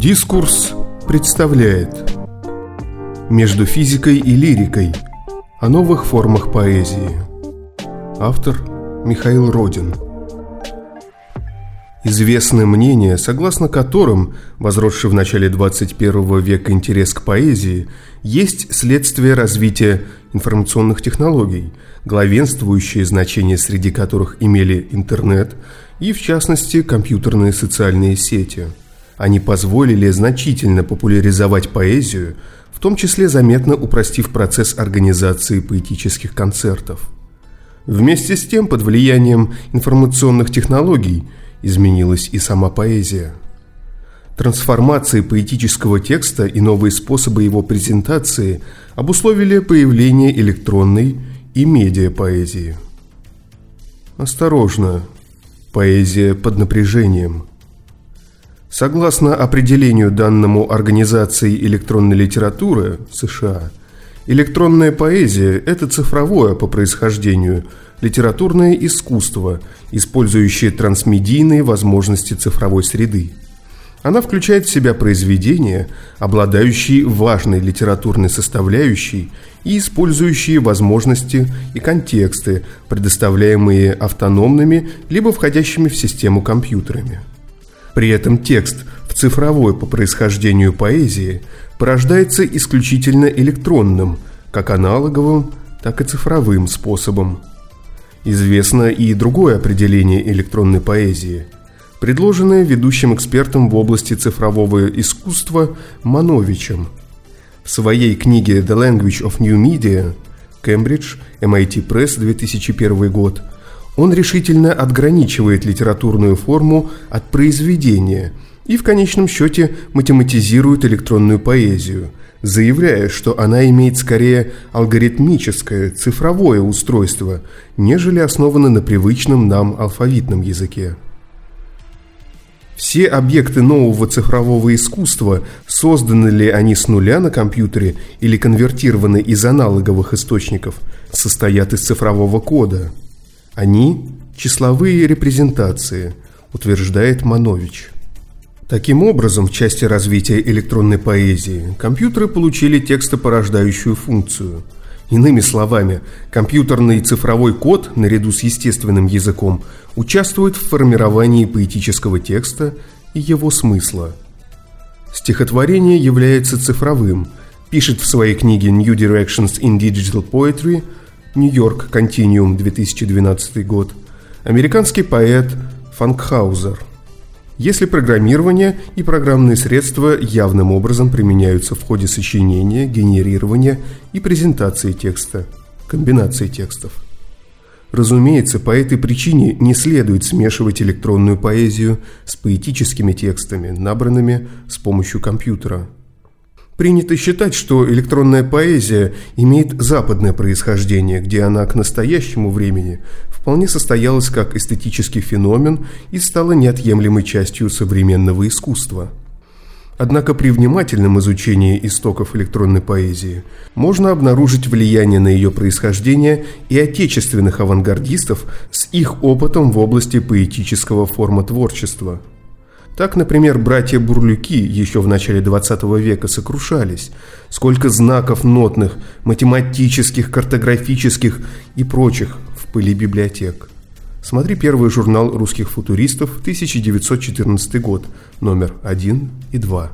Дискурс представляет Между физикой и лирикой О новых формах поэзии. Автор Михаил Родин. Известны мнения, согласно которым возросший в начале 21 века интерес к поэзии есть следствие развития информационных технологий, главенствующее значение среди которых имели интернет и, в частности, компьютерные социальные сети – они позволили значительно популяризовать поэзию, в том числе заметно упростив процесс организации поэтических концертов. Вместе с тем, под влиянием информационных технологий изменилась и сама поэзия. Трансформации поэтического текста и новые способы его презентации обусловили появление электронной и медиапоэзии. Осторожно, поэзия под напряжением – Согласно определению данному Организации электронной литературы США, электронная поэзия – это цифровое по происхождению литературное искусство, использующее трансмедийные возможности цифровой среды. Она включает в себя произведения, обладающие важной литературной составляющей и использующие возможности и контексты, предоставляемые автономными либо входящими в систему компьютерами. При этом текст в цифровой по происхождению поэзии порождается исключительно электронным, как аналоговым, так и цифровым способом. Известно и другое определение электронной поэзии, предложенное ведущим экспертом в области цифрового искусства Мановичем. В своей книге «The Language of New Media» Кембридж, MIT Press, 2001 год – он решительно отграничивает литературную форму от произведения и в конечном счете математизирует электронную поэзию, заявляя, что она имеет скорее алгоритмическое, цифровое устройство, нежели основано на привычном нам алфавитном языке. Все объекты нового цифрового искусства, созданы ли они с нуля на компьютере или конвертированы из аналоговых источников, состоят из цифрового кода – они – числовые репрезентации, утверждает Манович. Таким образом, в части развития электронной поэзии компьютеры получили текстопорождающую функцию. Иными словами, компьютерный цифровой код, наряду с естественным языком, участвует в формировании поэтического текста и его смысла. Стихотворение является цифровым, пишет в своей книге «New Directions in Digital Poetry» Нью-Йорк, Континиум, 2012 год. Американский поэт Фанкхаузер. Если программирование и программные средства явным образом применяются в ходе сочинения, генерирования и презентации текста, комбинации текстов. Разумеется, по этой причине не следует смешивать электронную поэзию с поэтическими текстами, набранными с помощью компьютера – Принято считать, что электронная поэзия имеет западное происхождение, где она к настоящему времени вполне состоялась как эстетический феномен и стала неотъемлемой частью современного искусства. Однако при внимательном изучении истоков электронной поэзии можно обнаружить влияние на ее происхождение и отечественных авангардистов с их опытом в области поэтического формотворчества – так, например, братья Бурлюки еще в начале 20 века сокрушались. Сколько знаков нотных, математических, картографических и прочих в пыли библиотек. Смотри первый журнал русских футуристов, 1914 год, номер 1 и 2.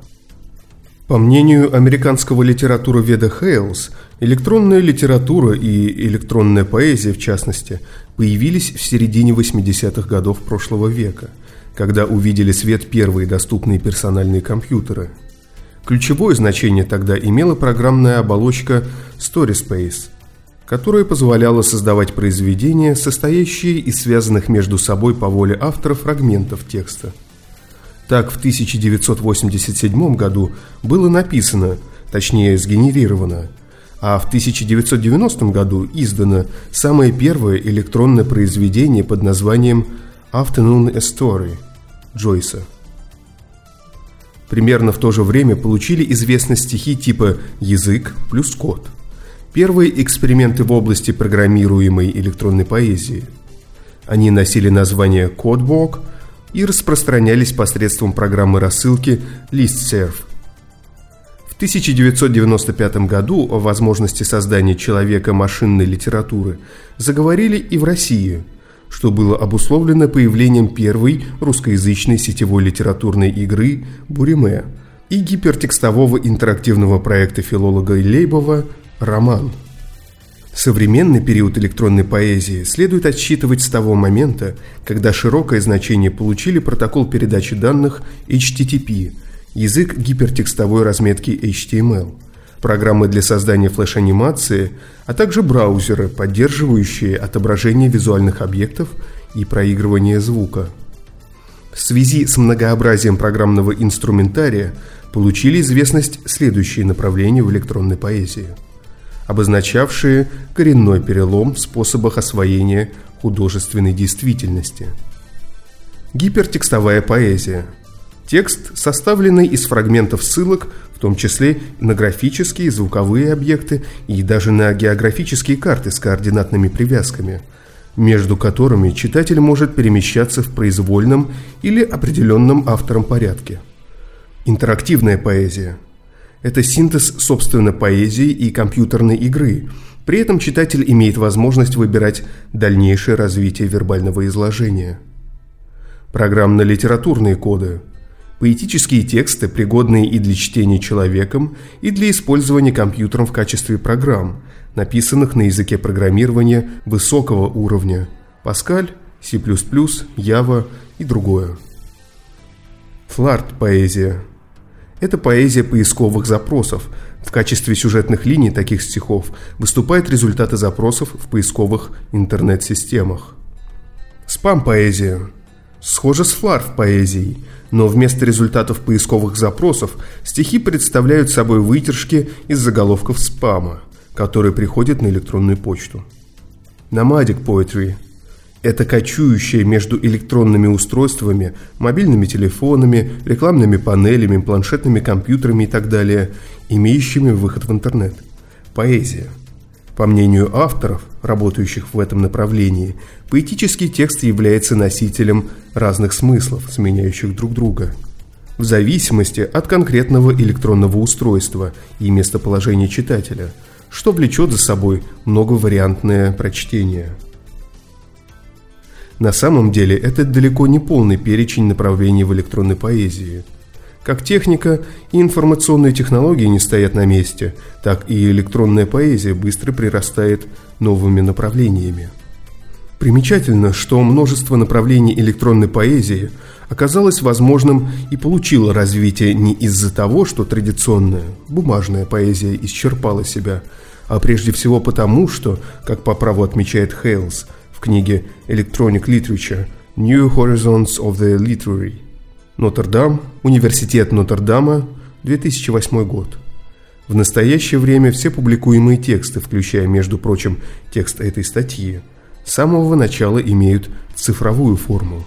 По мнению американского литературоведа Хейлс, электронная литература и электронная поэзия, в частности, появились в середине 80-х годов прошлого века – когда увидели свет первые доступные персональные компьютеры. Ключевое значение тогда имела программная оболочка StorySpace, которая позволяла создавать произведения, состоящие из связанных между собой по воле автора фрагментов текста. Так, в 1987 году было написано, точнее сгенерировано, а в 1990 году издано самое первое электронное произведение под названием «Afternoon Story», Джойса. Примерно в то же время получили известность стихи типа «Язык плюс код». Первые эксперименты в области программируемой электронной поэзии. Они носили название «Кодбок» и распространялись посредством программы рассылки ListServe. В 1995 году о возможности создания человека машинной литературы заговорили и в России, что было обусловлено появлением первой русскоязычной сетевой литературной игры «Буриме» и гипертекстового интерактивного проекта филолога Лейбова «Роман». Современный период электронной поэзии следует отсчитывать с того момента, когда широкое значение получили протокол передачи данных HTTP, язык гипертекстовой разметки HTML, программы для создания флеш-анимации, а также браузеры, поддерживающие отображение визуальных объектов и проигрывание звука. В связи с многообразием программного инструментария получили известность следующие направления в электронной поэзии – обозначавшие коренной перелом в способах освоения художественной действительности. Гипертекстовая поэзия. Текст, составленный из фрагментов ссылок, в том числе на графические, звуковые объекты и даже на географические карты с координатными привязками, между которыми читатель может перемещаться в произвольном или определенном автором порядке. Интерактивная поэзия – это синтез, собственно, поэзии и компьютерной игры. При этом читатель имеет возможность выбирать дальнейшее развитие вербального изложения. Программно-литературные коды. Поэтические тексты, пригодные и для чтения человеком, и для использования компьютером в качестве программ, написанных на языке программирования высокого уровня – Pascal, C++, Java и другое. Фларт-поэзия – это поэзия поисковых запросов. В качестве сюжетных линий таких стихов выступают результаты запросов в поисковых интернет-системах. Спам-поэзия. Схоже с фларф-поэзией, но вместо результатов поисковых запросов стихи представляют собой вытяжки из заголовков спама, которые приходят на электронную почту. Nomadic Poetry – это кочующее между электронными устройствами, мобильными телефонами, рекламными панелями, планшетными компьютерами и так далее, имеющими выход в интернет. Поэзия. По мнению авторов, работающих в этом направлении, поэтический текст является носителем разных смыслов, сменяющих друг друга. В зависимости от конкретного электронного устройства и местоположения читателя, что влечет за собой многовариантное прочтение – на самом деле это далеко не полный перечень направлений в электронной поэзии. Как техника и информационные технологии не стоят на месте, так и электронная поэзия быстро прирастает новыми направлениями. Примечательно, что множество направлений электронной поэзии оказалось возможным и получило развитие не из-за того, что традиционная, бумажная поэзия исчерпала себя, а прежде всего потому, что, как по праву отмечает Хейлс, в книге Electronic Literature New Horizons of the Literary. Нотр-Дам, Университет Нотр-Дама, 2008 год. В настоящее время все публикуемые тексты, включая, между прочим, текст этой статьи, с самого начала имеют цифровую форму.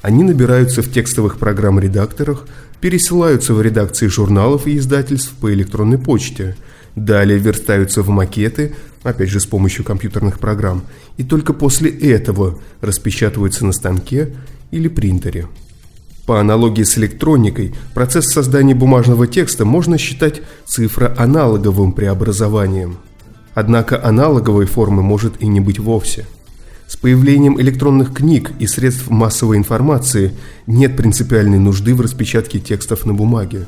Они набираются в текстовых программ-редакторах, пересылаются в редакции журналов и издательств по электронной почте, далее верстаются в макеты, опять же с помощью компьютерных программ, и только после этого распечатываются на станке или принтере. По аналогии с электроникой, процесс создания бумажного текста можно считать цифроаналоговым преобразованием. Однако аналоговой формы может и не быть вовсе. С появлением электронных книг и средств массовой информации нет принципиальной нужды в распечатке текстов на бумаге.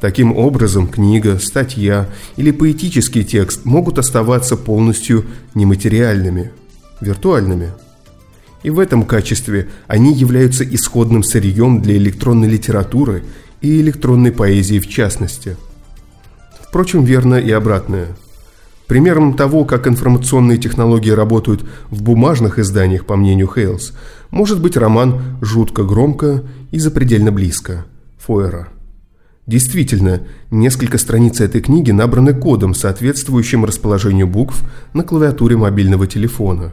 Таким образом, книга, статья или поэтический текст могут оставаться полностью нематериальными, виртуальными. И в этом качестве они являются исходным сырьем для электронной литературы и электронной поэзии в частности. Впрочем, верно и обратное. Примером того, как информационные технологии работают в бумажных изданиях, по мнению Хейлс, может быть роман «Жутко громко и запредельно близко» Фойера – Действительно, несколько страниц этой книги набраны кодом, соответствующим расположению букв на клавиатуре мобильного телефона.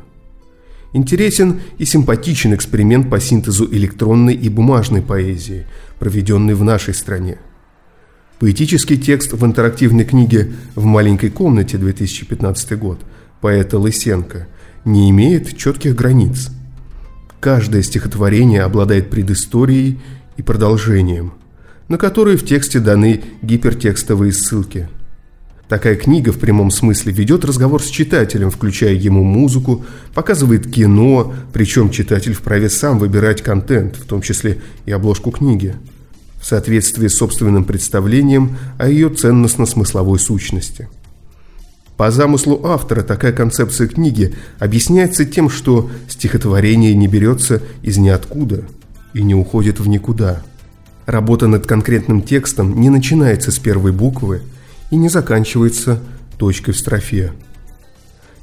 Интересен и симпатичен эксперимент по синтезу электронной и бумажной поэзии, проведенный в нашей стране. Поэтический текст в интерактивной книге «В маленькой комнате» 2015 год поэта Лысенко не имеет четких границ. каждое стихотворение обладает предысторией и продолжением, на которые в тексте даны гипертекстовые ссылки. Такая книга в прямом смысле ведет разговор с читателем, включая ему музыку, показывает кино, причем читатель вправе сам выбирать контент, в том числе и обложку книги, в соответствии с собственным представлением о ее ценностно-смысловой сущности – по замыслу автора такая концепция книги объясняется тем, что стихотворение не берется из ниоткуда и не уходит в никуда. Работа над конкретным текстом не начинается с первой буквы и не заканчивается точкой в строфе.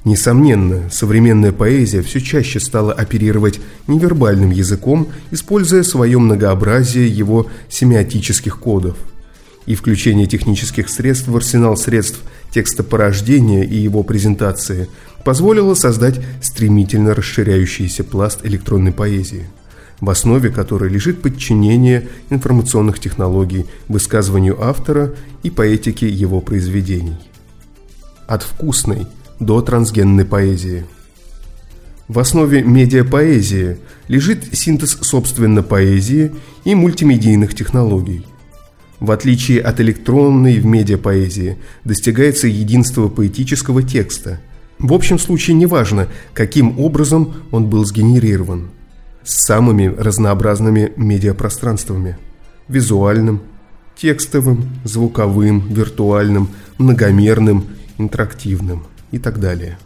Несомненно, современная поэзия все чаще стала оперировать невербальным языком, используя свое многообразие его семиотических кодов – и включение технических средств в арсенал средств текстопорождения и его презентации позволило создать стремительно расширяющийся пласт электронной поэзии, в основе которой лежит подчинение информационных технологий высказыванию автора и поэтике его произведений. От вкусной до трансгенной поэзии. В основе медиапоэзии лежит синтез собственно поэзии и мультимедийных технологий – в отличие от электронной в медиапоэзии, достигается единство поэтического текста. В общем случае неважно, каким образом он был сгенерирован. С самыми разнообразными медиапространствами. Визуальным, текстовым, звуковым, виртуальным, многомерным, интерактивным и так далее.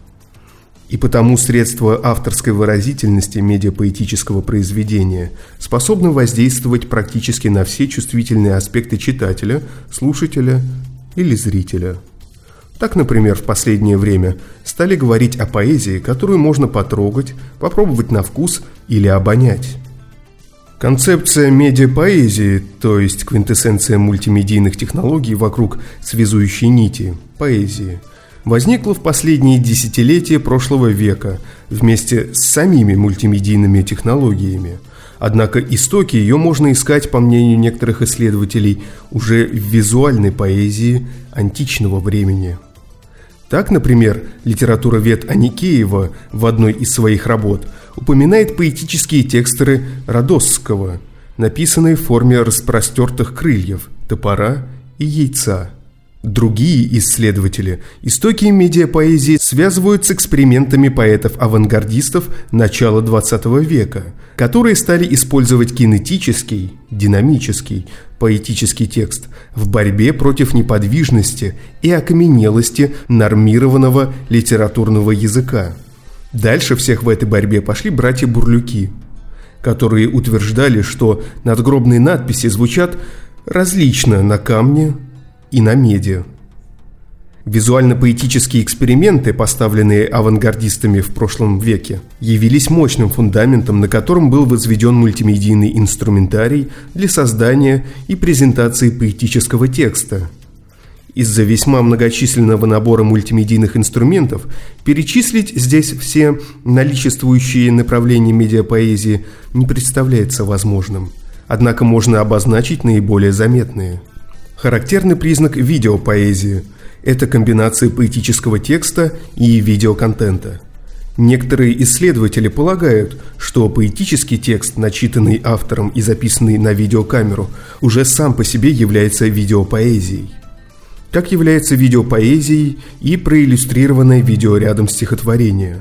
И потому средства авторской выразительности медиапоэтического произведения способны воздействовать практически на все чувствительные аспекты читателя, слушателя или зрителя. Так, например, в последнее время стали говорить о поэзии, которую можно потрогать, попробовать на вкус или обонять. Концепция медиапоэзии, то есть квинтэссенция мультимедийных технологий вокруг связующей нити, поэзии – возникла в последние десятилетия прошлого века вместе с самими мультимедийными технологиями. Однако истоки ее можно искать, по мнению некоторых исследователей, уже в визуальной поэзии античного времени. Так, например, литературовед Аникеева в одной из своих работ упоминает поэтические тексты Родосского, написанные в форме распростертых крыльев, топора и яйца – Другие исследователи истоки медиапоэзии связывают с экспериментами поэтов-авангардистов начала XX века, которые стали использовать кинетический, динамический, поэтический текст в борьбе против неподвижности и окаменелости нормированного литературного языка. Дальше всех в этой борьбе пошли братья Бурлюки, которые утверждали, что надгробные надписи звучат различно на камне, и на медиа. Визуально-поэтические эксперименты, поставленные авангардистами в прошлом веке, явились мощным фундаментом, на котором был возведен мультимедийный инструментарий для создания и презентации поэтического текста. Из-за весьма многочисленного набора мультимедийных инструментов перечислить здесь все наличествующие направления медиапоэзии не представляется возможным. Однако можно обозначить наиболее заметные – Характерный признак видеопоэзии – это комбинация поэтического текста и видеоконтента. Некоторые исследователи полагают, что поэтический текст, начитанный автором и записанный на видеокамеру, уже сам по себе является видеопоэзией. Как является видеопоэзией и проиллюстрированное видеорядом стихотворения.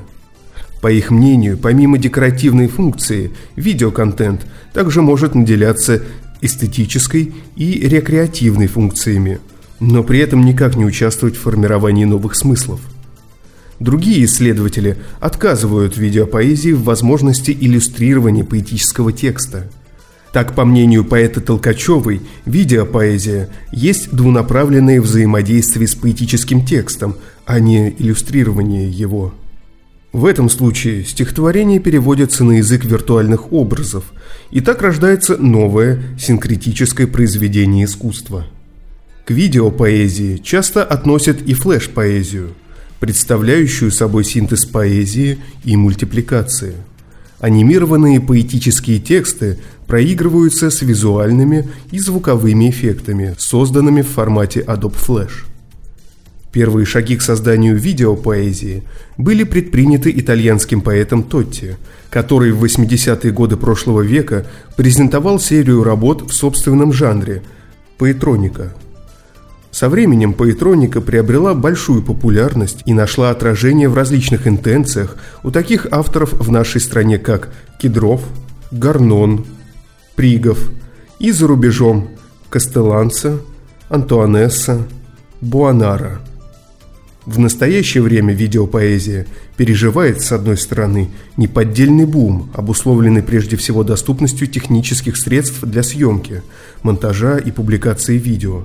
По их мнению, помимо декоративной функции, видеоконтент также может наделяться эстетической и рекреативной функциями, но при этом никак не участвовать в формировании новых смыслов. Другие исследователи отказывают видеопоэзии в возможности иллюстрирования поэтического текста. Так, по мнению поэта Толкачевой, видеопоэзия есть двунаправленное взаимодействие с поэтическим текстом, а не иллюстрирование его. В этом случае стихотворение переводится на язык виртуальных образов, и так рождается новое синкретическое произведение искусства. К видеопоэзии часто относят и флеш-поэзию, представляющую собой синтез поэзии и мультипликации. Анимированные поэтические тексты проигрываются с визуальными и звуковыми эффектами, созданными в формате Adobe Flash – Первые шаги к созданию видеопоэзии были предприняты итальянским поэтом Тотти, который в 80-е годы прошлого века презентовал серию работ в собственном жанре – поэтроника. Со временем поэтроника приобрела большую популярность и нашла отражение в различных интенциях у таких авторов в нашей стране, как Кедров, Гарнон, Пригов и за рубежом Кастеланца, Антуанесса, Буанара – в настоящее время видеопоэзия переживает, с одной стороны, неподдельный бум, обусловленный прежде всего доступностью технических средств для съемки, монтажа и публикации видео.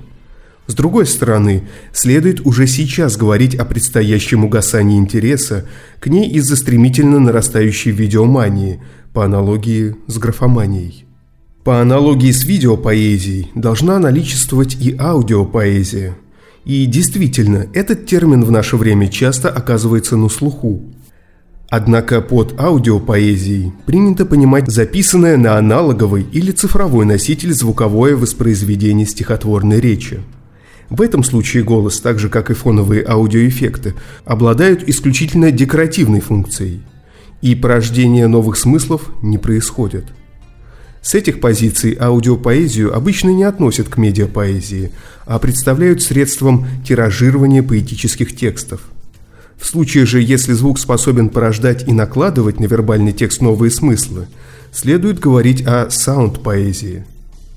С другой стороны, следует уже сейчас говорить о предстоящем угасании интереса к ней из-за стремительно нарастающей видеомании, по аналогии с графоманией. По аналогии с видеопоэзией должна наличествовать и аудиопоэзия – и действительно, этот термин в наше время часто оказывается на слуху. Однако под аудиопоэзией принято понимать записанное на аналоговый или цифровой носитель звуковое воспроизведение стихотворной речи. В этом случае голос, так же как и фоновые аудиоэффекты, обладают исключительно декоративной функцией, и порождение новых смыслов не происходит – с этих позиций аудиопоэзию обычно не относят к медиапоэзии, а представляют средством тиражирования поэтических текстов. В случае же, если звук способен порождать и накладывать на вербальный текст новые смыслы, следует говорить о саунд-поэзии.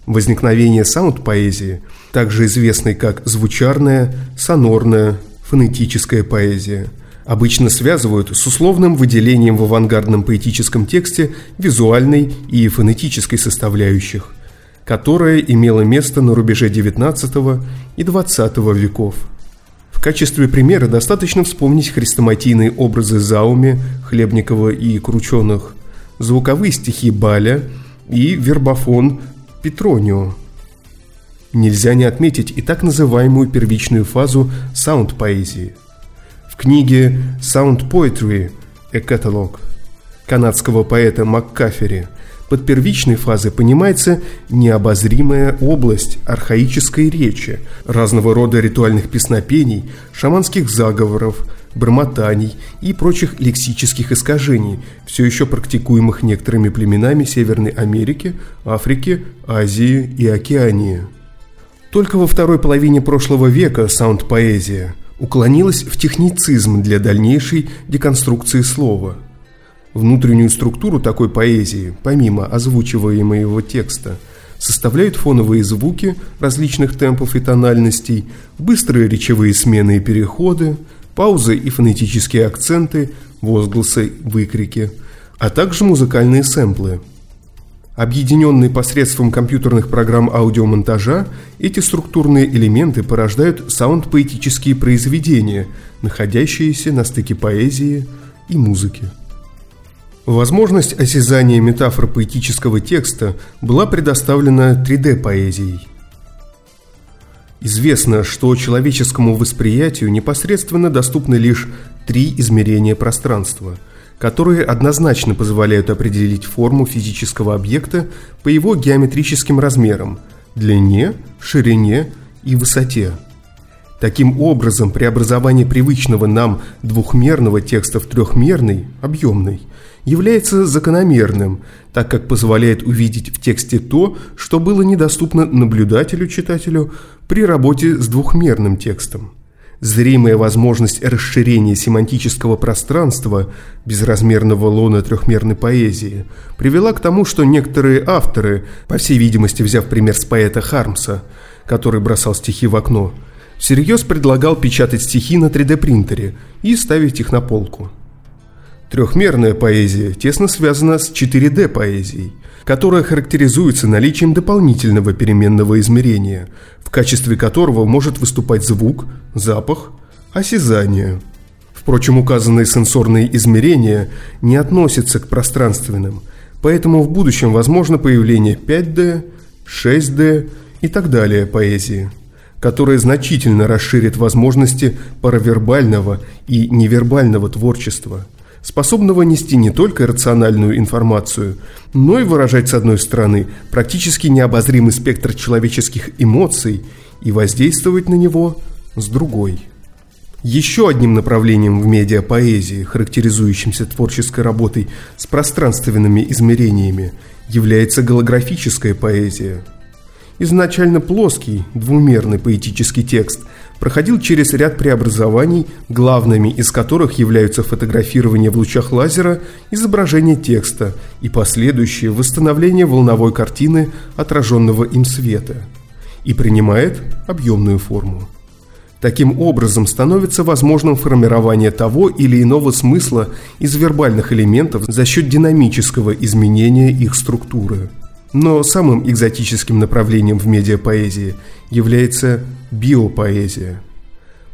Возникновение саунд-поэзии, также известной как звучарная, сонорная, фонетическая поэзия – обычно связывают с условным выделением в авангардном поэтическом тексте визуальной и фонетической составляющих, которая имела место на рубеже XIX и XX веков. В качестве примера достаточно вспомнить хрестоматийные образы Зауми, Хлебникова и Крученых, звуковые стихи Баля и вербофон Петронио. Нельзя не отметить и так называемую первичную фазу саунд-поэзии – книге «Sound Poetry – Catalog» канадского поэта Маккафери под первичной фазой понимается необозримая область архаической речи, разного рода ритуальных песнопений, шаманских заговоров, бормотаний и прочих лексических искажений, все еще практикуемых некоторыми племенами Северной Америки, Африки, Азии и Океании. Только во второй половине прошлого века саунд-поэзия – уклонилась в техницизм для дальнейшей деконструкции слова. Внутреннюю структуру такой поэзии, помимо озвучиваемого текста, составляют фоновые звуки различных темпов и тональностей, быстрые речевые смены и переходы, паузы и фонетические акценты, возгласы, выкрики, а также музыкальные сэмплы – Объединенные посредством компьютерных программ аудиомонтажа, эти структурные элементы порождают саунд-поэтические произведения, находящиеся на стыке поэзии и музыки. Возможность осязания метафор поэтического текста была предоставлена 3D-поэзией. Известно, что человеческому восприятию непосредственно доступны лишь три измерения пространства – которые однозначно позволяют определить форму физического объекта по его геометрическим размерам – длине, ширине и высоте. Таким образом, преобразование привычного нам двухмерного текста в трехмерный, объемный, является закономерным, так как позволяет увидеть в тексте то, что было недоступно наблюдателю-читателю при работе с двухмерным текстом. Зримая возможность расширения семантического пространства безразмерного лона трехмерной поэзии привела к тому, что некоторые авторы, по всей видимости взяв пример с поэта Хармса, который бросал стихи в окно, всерьез предлагал печатать стихи на 3D-принтере и ставить их на полку. Трехмерная поэзия тесно связана с 4D-поэзией, которая характеризуется наличием дополнительного переменного измерения, в качестве которого может выступать звук, запах, осязание. Впрочем, указанные сенсорные измерения не относятся к пространственным, поэтому в будущем возможно появление 5D, 6D и так далее поэзии, которая значительно расширит возможности паравербального и невербального творчества – способного нести не только рациональную информацию, но и выражать, с одной стороны, практически необозримый спектр человеческих эмоций и воздействовать на него с другой. Еще одним направлением в медиапоэзии, характеризующимся творческой работой с пространственными измерениями, является голографическая поэзия. Изначально плоский, двумерный поэтический текст проходил через ряд преобразований, главными из которых являются фотографирование в лучах лазера, изображение текста и последующее восстановление волновой картины отраженного им света, и принимает объемную форму. Таким образом, становится возможным формирование того или иного смысла из вербальных элементов за счет динамического изменения их структуры. Но самым экзотическим направлением в медиапоэзии является биопоэзия.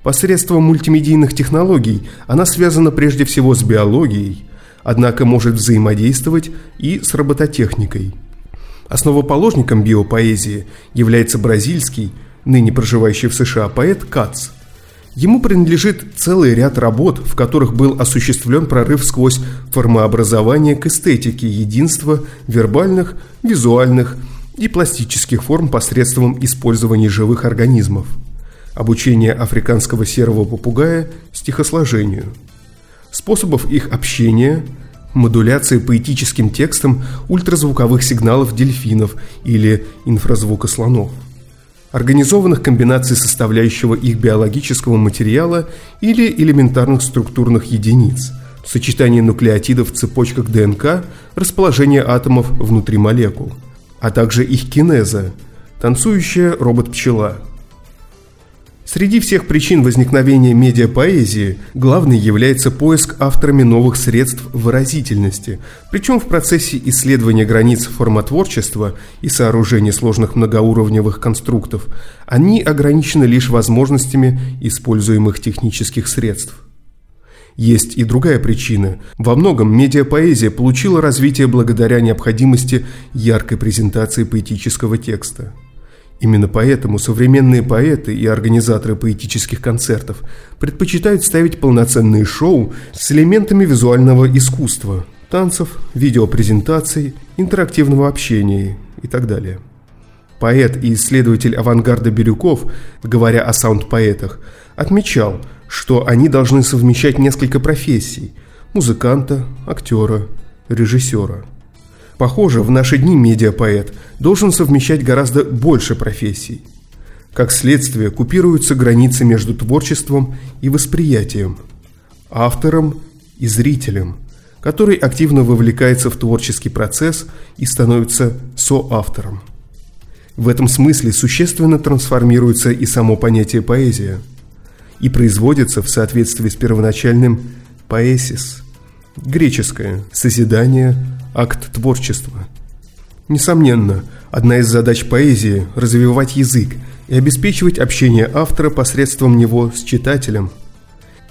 Посредством мультимедийных технологий она связана прежде всего с биологией, однако может взаимодействовать и с робототехникой. Основоположником биопоэзии является бразильский – ныне проживающий в США поэт Кац. Ему принадлежит целый ряд работ, в которых был осуществлен прорыв сквозь формообразование к эстетике единства вербальных, визуальных и пластических форм посредством использования живых организмов. Обучение африканского серого попугая стихосложению. Способов их общения – модуляция поэтическим текстом ультразвуковых сигналов дельфинов или инфразвука слонов – организованных комбинаций составляющего их биологического материала или элементарных структурных единиц, сочетание нуклеотидов в цепочках ДНК, расположение атомов внутри молекул, а также их кинеза, танцующая робот-пчела – Среди всех причин возникновения медиапоэзии главной является поиск авторами новых средств выразительности, причем в процессе исследования границ формотворчества и сооружения сложных многоуровневых конструктов они ограничены лишь возможностями используемых технических средств. Есть и другая причина. Во многом медиапоэзия получила развитие благодаря необходимости яркой презентации поэтического текста – Именно поэтому современные поэты и организаторы поэтических концертов предпочитают ставить полноценные шоу с элементами визуального искусства, танцев, видеопрезентаций, интерактивного общения и так далее. Поэт и исследователь авангарда Бирюков, говоря о саунд-поэтах, отмечал, что они должны совмещать несколько профессий – музыканта, актера, режиссера – Похоже, в наши дни медиапоэт должен совмещать гораздо больше профессий. Как следствие, купируются границы между творчеством и восприятием, автором и зрителем, который активно вовлекается в творческий процесс и становится соавтором. В этом смысле существенно трансформируется и само понятие поэзия и производится в соответствии с первоначальным поэсис, греческое «созидание», акт творчества. Несомненно, одна из задач поэзии – развивать язык и обеспечивать общение автора посредством него с читателем.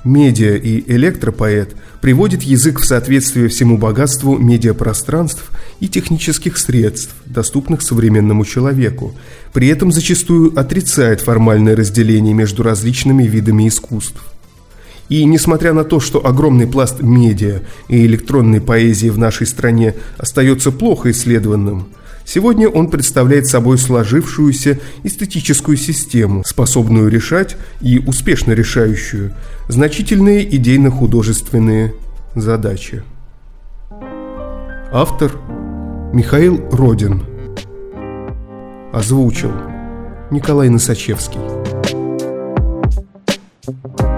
Медиа и электропоэт приводит язык в соответствие всему богатству медиапространств и технических средств, доступных современному человеку, при этом зачастую отрицает формальное разделение между различными видами искусств. И несмотря на то, что огромный пласт медиа и электронной поэзии в нашей стране остается плохо исследованным, сегодня он представляет собой сложившуюся эстетическую систему, способную решать и успешно решающую значительные идейно-художественные задачи. Автор Михаил Родин Озвучил Николай Носачевский. thank you